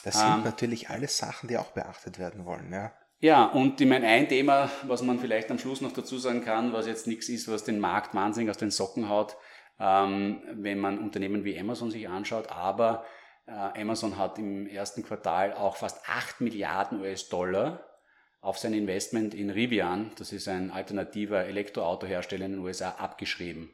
Das sind ähm, natürlich alles Sachen, die auch beachtet werden wollen, ja. Ja, und ich meine, ein Thema, was man vielleicht am Schluss noch dazu sagen kann, was jetzt nichts ist, was den Markt wahnsinnig aus den Socken haut, ähm, wenn man Unternehmen wie Amazon sich anschaut. Aber äh, Amazon hat im ersten Quartal auch fast 8 Milliarden US-Dollar auf sein Investment in Rivian, das ist ein alternativer Elektroautohersteller in den USA, abgeschrieben.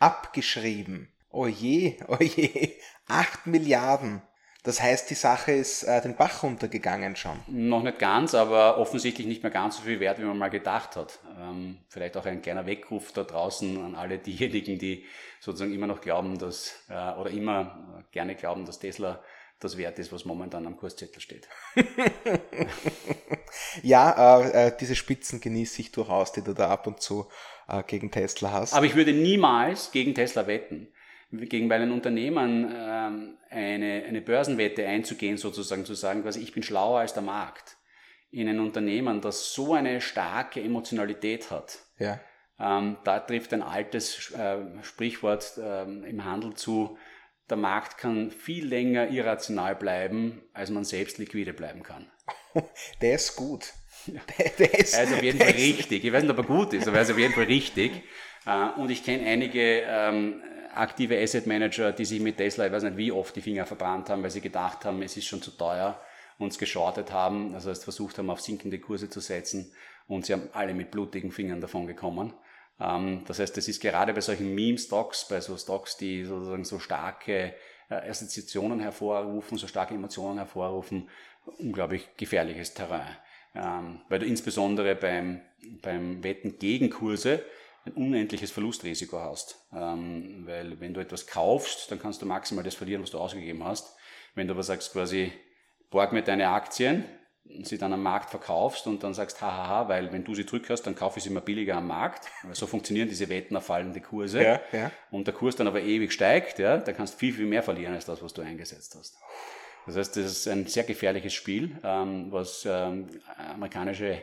Abgeschrieben. Oh je, oh je. 8 Milliarden. Das heißt, die Sache ist äh, den Bach runtergegangen schon. Noch nicht ganz, aber offensichtlich nicht mehr ganz so viel wert, wie man mal gedacht hat. Ähm, vielleicht auch ein kleiner Weckruf da draußen an alle diejenigen, die sozusagen immer noch glauben, dass, äh, oder immer gerne glauben, dass Tesla das wert ist, was momentan am Kurszettel steht. ja, äh, äh, diese Spitzen genieße ich durchaus, die du da ab und zu äh, gegen Tesla hast. Aber ich würde niemals gegen Tesla wetten. Gegen bei einem Unternehmen ähm, eine, eine Börsenwette einzugehen, sozusagen zu sagen, quasi ich bin schlauer als der Markt. In ein Unternehmen, das so eine starke Emotionalität hat. Ja. Ähm, da trifft ein altes äh, Sprichwort ähm, im Handel zu, der Markt kann viel länger irrational bleiben, als man selbst liquide bleiben kann. Der ist gut. Ja. Der, der ist, er ist auf jeden Fall richtig. Ich weiß nicht, ob er gut ist, aber er ist auf jeden Fall richtig. Äh, und ich kenne einige ähm, aktive Asset Manager, die sich mit Tesla, ich weiß nicht wie oft, die Finger verbrannt haben, weil sie gedacht haben, es ist schon zu teuer, uns geschortet haben, also heißt versucht haben, auf sinkende Kurse zu setzen und sie haben alle mit blutigen Fingern davon gekommen. Ähm, das heißt, es ist gerade bei solchen Meme-Stocks, bei so Stocks, die sozusagen so starke äh, Assoziationen hervorrufen, so starke Emotionen hervorrufen, unglaublich gefährliches Terrain. Ähm, weil du insbesondere beim, beim Wetten gegen Kurse ein unendliches Verlustrisiko hast. Ähm, weil wenn du etwas kaufst, dann kannst du maximal das verlieren, was du ausgegeben hast. Wenn du aber sagst quasi, borg mir deine Aktien, sie dann am Markt verkaufst und dann sagst, hahaha, weil wenn du sie zurückhast, dann kaufe ich sie immer billiger am Markt. So funktionieren diese Wetten auf fallende Kurse. Ja, ja. Und der Kurs dann aber ewig steigt, ja, dann kannst du viel, viel mehr verlieren als das, was du eingesetzt hast. Das heißt, das ist ein sehr gefährliches Spiel, ähm, was ähm, amerikanische,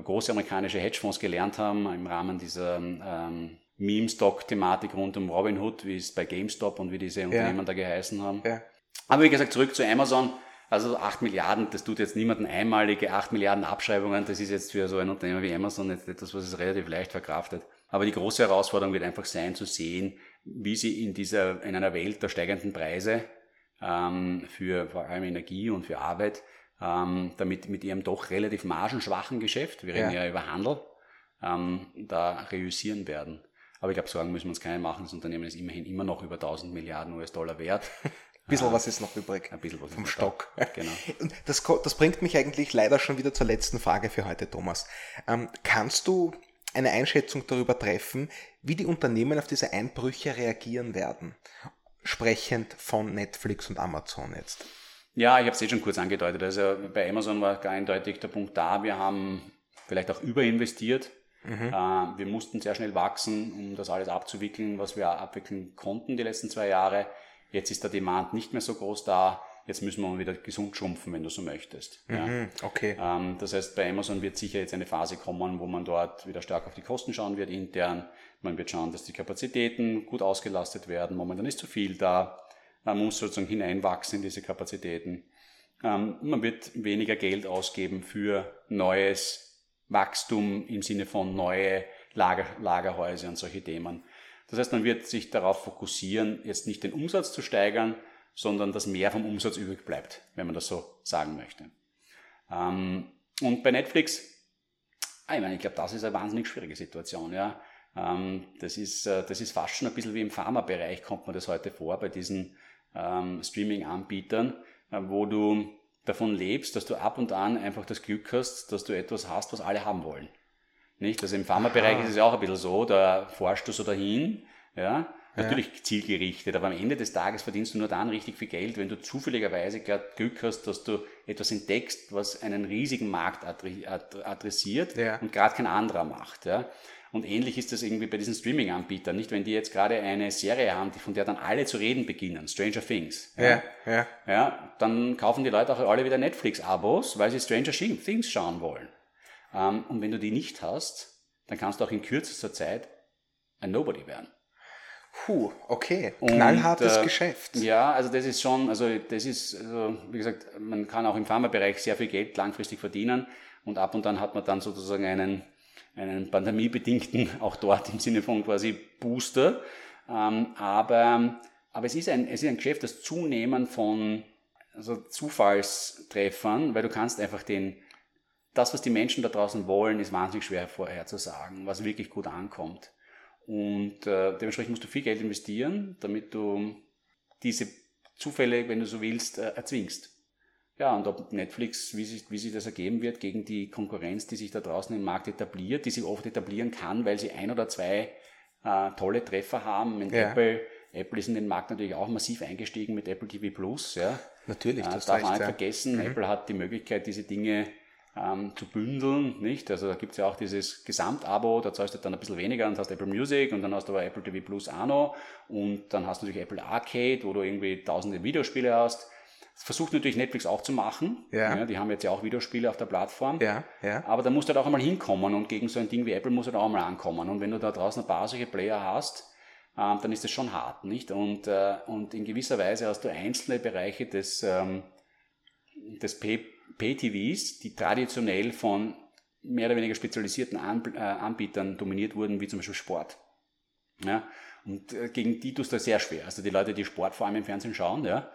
große amerikanische Hedgefonds gelernt haben im Rahmen dieser ähm, Meme-Stock-Thematik rund um Robinhood, wie es bei GameStop und wie diese Unternehmen ja. da geheißen haben. Ja. Aber wie gesagt, zurück zu Amazon. Also 8 Milliarden, das tut jetzt niemanden einmalige 8 Milliarden Abschreibungen. Das ist jetzt für so ein Unternehmen wie Amazon jetzt etwas, was es relativ leicht verkraftet. Aber die große Herausforderung wird einfach sein, zu sehen, wie sie in dieser, in einer Welt der steigenden Preise ähm, für vor allem Energie und für Arbeit, ähm, damit mit ihrem doch relativ margenschwachen Geschäft, wir reden ja, ja über Handel, ähm, da reüssieren werden. Aber ich glaube, Sorgen müssen wir uns keine machen. Das Unternehmen ist immerhin immer noch über 1000 Milliarden US-Dollar wert. Ein bisschen ah, was ist noch übrig. Ein bisschen was vom Stock. Genau. Und das, das bringt mich eigentlich leider schon wieder zur letzten Frage für heute, Thomas. Ähm, kannst du eine Einschätzung darüber treffen, wie die Unternehmen auf diese Einbrüche reagieren werden? Sprechend von Netflix und Amazon jetzt. Ja, ich habe es eh schon kurz angedeutet. Also bei Amazon war gar eindeutig der Punkt da, wir haben vielleicht auch überinvestiert. Mhm. Äh, wir mussten sehr schnell wachsen, um das alles abzuwickeln, was wir abwickeln konnten die letzten zwei Jahre. Jetzt ist der Demand nicht mehr so groß da. Jetzt müssen wir mal wieder gesund schrumpfen, wenn du so möchtest. Mhm, ja. Okay. Ähm, das heißt, bei Amazon wird sicher jetzt eine Phase kommen, wo man dort wieder stark auf die Kosten schauen wird intern. Man wird schauen, dass die Kapazitäten gut ausgelastet werden. Momentan ist zu viel da. Man muss sozusagen hineinwachsen in diese Kapazitäten. Ähm, man wird weniger Geld ausgeben für neues Wachstum im Sinne von neue Lager, Lagerhäuser und solche Themen. Das heißt, man wird sich darauf fokussieren, jetzt nicht den Umsatz zu steigern, sondern dass mehr vom Umsatz übrig bleibt, wenn man das so sagen möchte. Ähm, und bei Netflix, ah, ich meine, ich glaube, das ist eine wahnsinnig schwierige Situation. Ja. Ähm, das, ist, äh, das ist fast schon ein bisschen wie im Pharmabereich, kommt man das heute vor, bei diesen ähm, Streaming-Anbietern, äh, wo du davon lebst, dass du ab und an einfach das Glück hast, dass du etwas hast, was alle haben wollen. Nicht? Also im Pharmabereich ist es ja auch ein bisschen so, da forschst du so dahin, ja, natürlich ja. zielgerichtet, aber am Ende des Tages verdienst du nur dann richtig viel Geld, wenn du zufälligerweise gerade Glück hast, dass du etwas entdeckst, was einen riesigen Markt adressiert ja. und gerade kein anderer macht. Ja. Und ähnlich ist das irgendwie bei diesen Streaming-Anbietern, nicht? Wenn die jetzt gerade eine Serie haben, von der dann alle zu reden beginnen, Stranger Things. Ja, ja. ja dann kaufen die Leute auch alle wieder Netflix-Abos, weil sie Stranger Things schauen wollen. Ähm, und wenn du die nicht hast, dann kannst du auch in kürzester Zeit ein Nobody werden. Puh, okay. Knallhartes und, äh, Geschäft. Ja, also das ist schon, also das ist, also wie gesagt, man kann auch im Pharmabereich sehr viel Geld langfristig verdienen und ab und an hat man dann sozusagen einen, einen pandemiebedingten, auch dort im Sinne von quasi Booster. Ähm, aber, aber es ist ein, es ist ein Geschäft, das Zunehmen von also Zufallstreffern, weil du kannst einfach den, das, was die Menschen da draußen wollen, ist wahnsinnig schwer vorherzusagen, was wirklich gut ankommt. Und äh, dementsprechend musst du viel Geld investieren, damit du diese Zufälle, wenn du so willst, äh, erzwingst. Ja, und ob Netflix, wie sich, wie sich das ergeben wird gegen die Konkurrenz, die sich da draußen im Markt etabliert, die sich oft etablieren kann, weil sie ein oder zwei äh, tolle Treffer haben. Mit ja. Apple, Apple ist in den Markt natürlich auch massiv eingestiegen mit Apple TV Plus. Ja. Natürlich, äh, das darf man nicht vergessen. Mhm. Apple hat die Möglichkeit, diese Dinge ähm, zu bündeln, nicht? Also da gibt's ja auch dieses Gesamtabo, da zahlst du dann ein bisschen weniger und hast Apple Music und dann hast du aber Apple TV Plus auch noch und dann hast du natürlich Apple Arcade, wo du irgendwie tausende Videospiele hast. Das versucht natürlich Netflix auch zu machen. Ja. ja. Die haben jetzt ja auch Videospiele auf der Plattform. Ja, ja. Aber da musst du halt auch einmal hinkommen und gegen so ein Ding wie Apple muss halt auch einmal ankommen. Und wenn du da draußen ein paar solche Player hast, ähm, dann ist das schon hart, nicht? Und, äh, und in gewisser Weise hast du einzelne Bereiche des, ähm, des Pay-TVs, die traditionell von mehr oder weniger spezialisierten äh, Anbietern dominiert wurden, wie zum Beispiel Sport. Ja? Und äh, gegen die tust du sehr schwer. Also die Leute, die Sport vor allem im Fernsehen schauen, ja,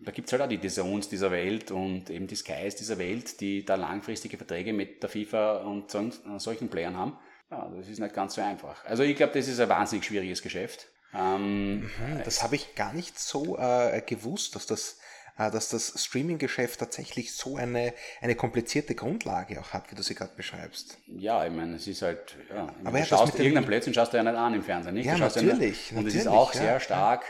da gibt's halt auch die Zones dieser Welt und eben die Skys dieser Welt, die da langfristige Verträge mit der FIFA und äh, solchen Playern haben. Ja, das ist nicht ganz so einfach. Also ich glaube, das ist ein wahnsinnig schwieriges Geschäft. Ähm, mhm, das habe ich gar nicht so äh, gewusst, dass das, dass das Streaming-Geschäft tatsächlich so eine, eine komplizierte Grundlage auch hat, wie du sie gerade beschreibst. Ja, ich meine, es ist halt, ja, Aber du schaust irgendeinen Blödsinn schaust du ja nicht an im Fernsehen, nicht? Ja, natürlich, ja und es ist auch ja, sehr stark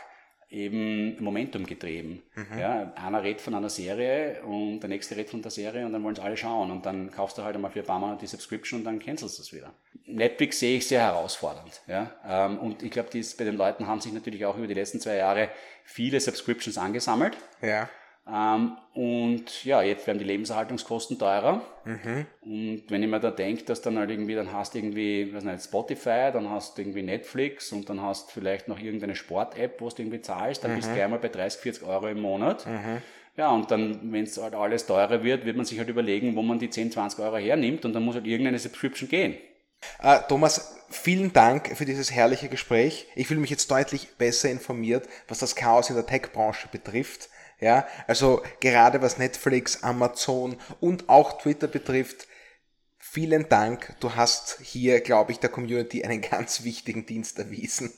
eben Momentum getrieben. Mhm. Ja, einer redet von einer Serie und der nächste redet von der Serie und dann wollen es alle schauen und dann kaufst du halt einmal für ein paar Monate die Subscription und dann cancelst du es wieder. Netflix sehe ich sehr herausfordernd. Ja? Ähm, und ich glaube, bei den Leuten haben sich natürlich auch über die letzten zwei Jahre viele Subscriptions angesammelt. Ja. Ähm, und ja, jetzt werden die Lebenserhaltungskosten teurer. Mhm. Und wenn ich mir da denke, dass dann halt irgendwie, dann hast du irgendwie, weiß nicht, Spotify, dann hast du irgendwie Netflix und dann hast du vielleicht noch irgendeine Sport-App, wo du irgendwie zahlst, dann mhm. bist du gleich mal bei 30, 40 Euro im Monat. Mhm. Ja, und dann, wenn es halt alles teurer wird, wird man sich halt überlegen, wo man die 10, 20 Euro hernimmt und dann muss halt irgendeine Subscription gehen. Uh, Thomas, vielen Dank für dieses herrliche Gespräch. Ich fühle mich jetzt deutlich besser informiert, was das Chaos in der Tech-Branche betrifft. Ja, also gerade was Netflix, Amazon und auch Twitter betrifft, vielen Dank. Du hast hier, glaube ich, der Community einen ganz wichtigen Dienst erwiesen.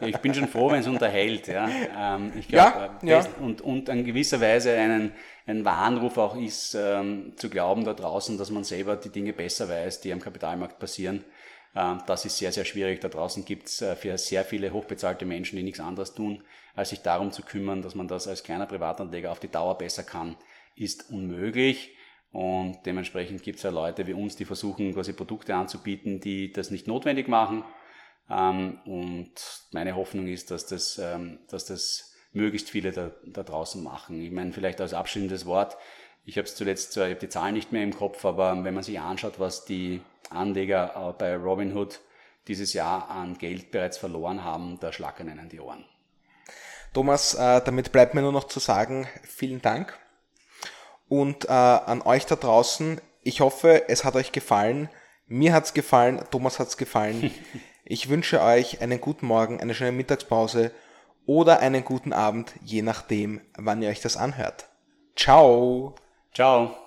ich bin schon froh, wenn es unterhält. Ja, ähm, ich glaub, ja, äh, ja. Und, und in gewisser Weise einen, ein Warnruf auch ist, ähm, zu glauben da draußen, dass man selber die Dinge besser weiß, die am Kapitalmarkt passieren. Ähm, das ist sehr, sehr schwierig. Da draußen gibt es äh, für sehr viele hochbezahlte Menschen, die nichts anderes tun, als sich darum zu kümmern, dass man das als kleiner Privatanleger auf die Dauer besser kann, ist unmöglich. Und dementsprechend gibt es ja Leute wie uns, die versuchen, quasi Produkte anzubieten, die das nicht notwendig machen. Ähm, und meine Hoffnung ist, dass das, ähm, dass das möglichst viele da, da draußen machen. Ich meine, vielleicht als abschließendes Wort, ich habe es zuletzt, ich habe die Zahlen nicht mehr im Kopf, aber wenn man sich anschaut, was die Anleger äh, bei Robinhood dieses Jahr an Geld bereits verloren haben, da schlackern ihnen die Ohren. Thomas, äh, damit bleibt mir nur noch zu sagen, vielen Dank. Und äh, an euch da draußen, ich hoffe, es hat euch gefallen. Mir hat's gefallen, Thomas hat's gefallen. Ich wünsche euch einen guten Morgen, eine schöne Mittagspause oder einen guten Abend, je nachdem, wann ihr euch das anhört. Ciao. Ciao.